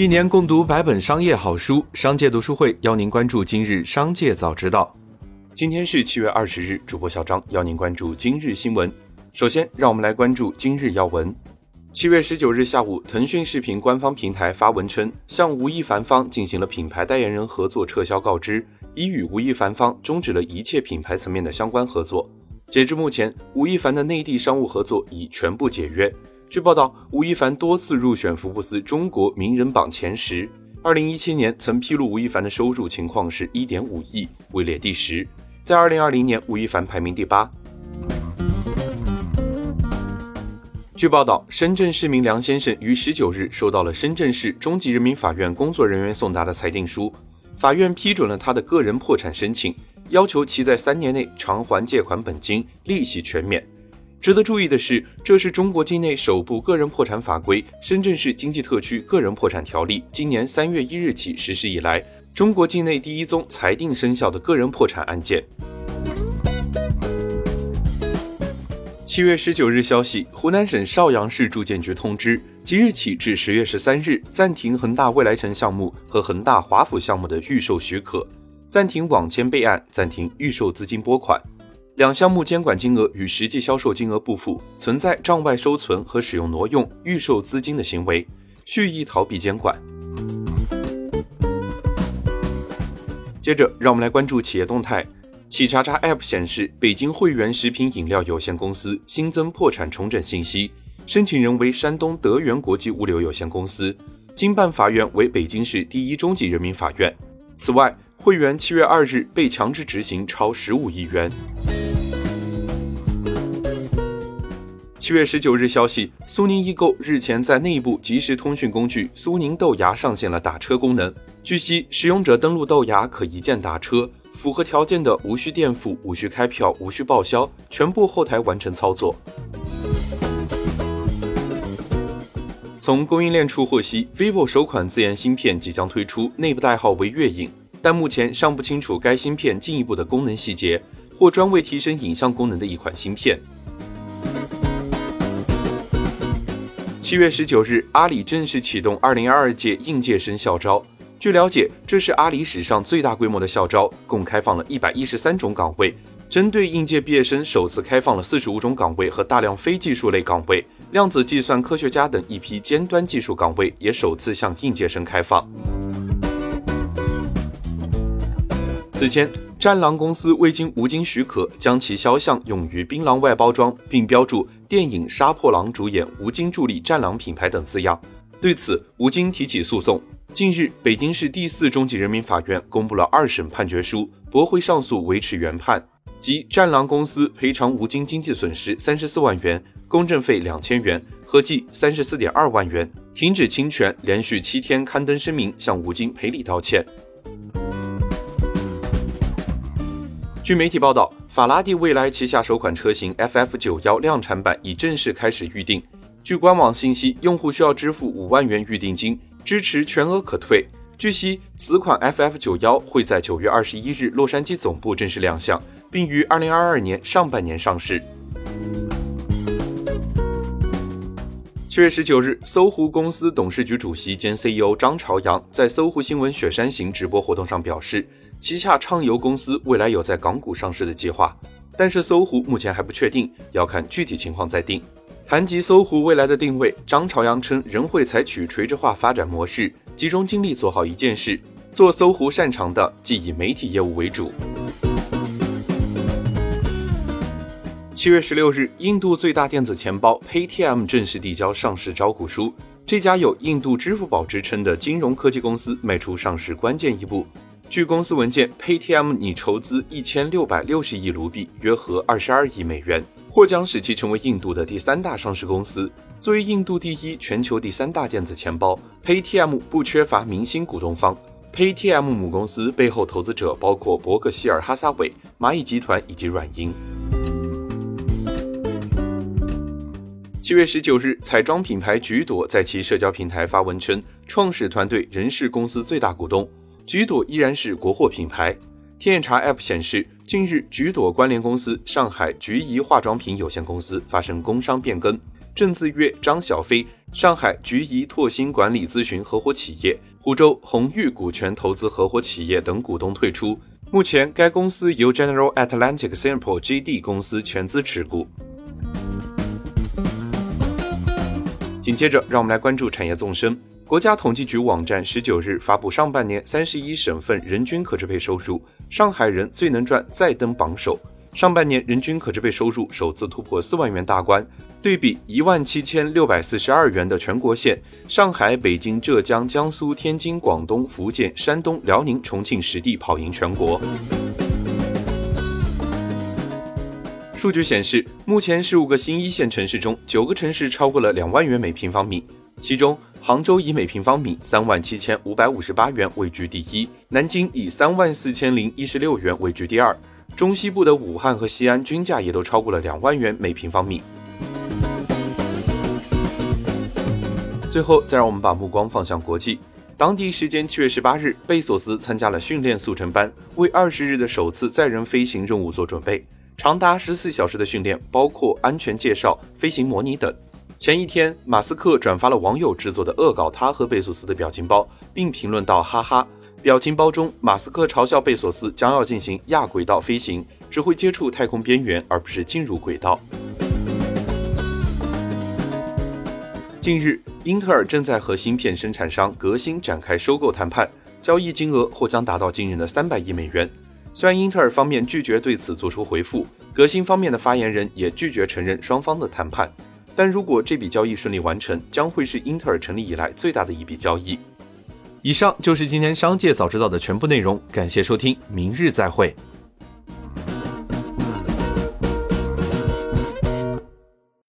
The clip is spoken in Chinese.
一年共读百本商业好书，商界读书会邀您关注今日商界早知道。今天是七月二十日，主播小张邀您关注今日新闻。首先，让我们来关注今日要闻。七月十九日下午，腾讯视频官方平台发文称，向吴亦凡方进行了品牌代言人合作撤销告知，已与吴亦凡方终止了一切品牌层面的相关合作。截至目前，吴亦凡的内地商务合作已全部解约。据报道，吴亦凡多次入选福布斯中国名人榜前十。二零一七年曾披露吴亦凡的收入情况是一点五亿，位列第十。在二零二零年，吴亦凡排名第八。据报道，深圳市民梁先生于十九日收到了深圳市中级人民法院工作人员送达的裁定书，法院批准了他的个人破产申请，要求其在三年内偿还借款本金，利息全免。值得注意的是，这是中国境内首部个人破产法规《深圳市经济特区个人破产条例》今年三月一日起实施以来，中国境内第一宗裁定生效的个人破产案件。七月十九日消息，湖南省邵阳市住建局通知，即日起至十月十三日暂停恒大未来城项目和恒大华府项目的预售许可，暂停网签备案，暂停预售资金拨款。两项目监管金额与实际销售金额不符，存在账外收存和使用挪用预售资金的行为，蓄意逃避监管。接着，让我们来关注企业动态。企查查 App 显示，北京汇源食品饮料有限公司新增破产重整信息，申请人为山东德源国际物流有限公司，经办法院为北京市第一中级人民法院。此外，汇源七月二日被强制执行超十五亿元。七月十九日，消息，苏宁易购日前在内部即时通讯工具苏宁豆芽上线了打车功能。据悉，使用者登录豆芽可一键打车，符合条件的无需垫付、无需开票、无需报销，全部后台完成操作。从供应链处获悉，vivo 首款自研芯片即将推出，内部代号为月影，但目前尚不清楚该芯片进一步的功能细节，或专为提升影像功能的一款芯片。七月十九日，阿里正式启动二零二二届应届生校招。据了解，这是阿里史上最大规模的校招，共开放了一百一十三种岗位。针对应届毕业生，首次开放了四十五种岗位和大量非技术类岗位。量子计算科学家等一批尖端技术岗位也首次向应届生开放。此前，战狼公司未经吴京许可，将其肖像用于槟榔外包装，并标注。电影《杀破狼》主演吴京助力“战狼”品牌等字样，对此吴京提起诉讼。近日，北京市第四中级人民法院公布了二审判决书，驳回上诉，维持原判，即战狼公司赔偿吴京经济损失三十四万元，公证费两千元，合计三十四点二万元，停止侵权，连续七天刊登声明向吴京赔礼道歉。据媒体报道。法拉第未来旗下首款车型 FF 九幺量产版已正式开始预定。据官网信息，用户需要支付五万元预定金，支持全额可退。据悉，此款 FF 九幺会在九月二十一日洛杉矶总部正式亮相，并于二零二二年上半年上市。七月十九日，搜狐公司董事局主席兼 CEO 张朝阳在搜狐新闻雪山行直播活动上表示。旗下畅游公司未来有在港股上市的计划，但是搜狐目前还不确定，要看具体情况再定。谈及搜狐未来的定位，张朝阳称仍会采取垂直化发展模式，集中精力做好一件事，做搜狐擅长的，即以媒体业务为主。七月十六日，印度最大电子钱包 Paytm 正式递交上市招股书，这家有印度支付宝之称的金融科技公司迈出上市关键一步。据公司文件，Paytm 拟筹资一千六百六十亿卢比，约合二十二亿美元，或将使其成为印度的第三大上市公司。作为印度第一、全球第三大电子钱包，Paytm 不缺乏明星股东方。Paytm 母公司背后投资者包括伯克希尔哈撒韦、蚂蚁集团以及软银。七月十九日，彩妆品牌橘朵在其社交平台发文称，创始团队仍是公司最大股东。橘朵依然是国货品牌。天眼查 App 显示，近日橘朵关联公司上海橘怡化妆品有限公司发生工商变更，郑自约、张小飞上海菊怡拓新管理咨询合伙企业、湖州宏裕股权投资合伙企业等股东退出。目前，该公司由 General Atlantic Singapore GD 公司全资持股。紧接着，让我们来关注产业纵深。国家统计局网站十九日发布上半年三十一省份人均可支配收入，上海人最能赚再登榜首。上半年人均可支配收入首次突破四万元大关，对比一万七千六百四十二元的全国线，上海、北京、浙江、江苏、天津、广东、福建、山东、辽宁、重庆实地跑赢全国。数据显示，目前十五个新一线城市中，九个城市超过了两万元每平方米。其中，杭州以每平方米三万七千五百五十八元位居第一，南京以三万四千零一十六元位居第二，中西部的武汉和西安均价也都超过了两万元每平方米。最后，再让我们把目光放向国际。当地时间七月十八日，贝索斯参加了训练速成班，为二十日的首次载人飞行任务做准备。长达十四小时的训练，包括安全介绍、飞行模拟等。前一天，马斯克转发了网友制作的恶搞他和贝索斯的表情包，并评论道：“哈哈。”表情包中，马斯克嘲笑贝索斯将要进行亚轨道飞行，只会接触太空边缘，而不是进入轨道。近日，英特尔正在和芯片生产商革新展开收购谈判，交易金额或将达到惊人的三百亿美元。虽然英特尔方面拒绝对此做出回复，革新方面的发言人也拒绝承认双方的谈判。但如果这笔交易顺利完成，将会是英特尔成立以来最大的一笔交易。以上就是今天商界早知道的全部内容，感谢收听，明日再会。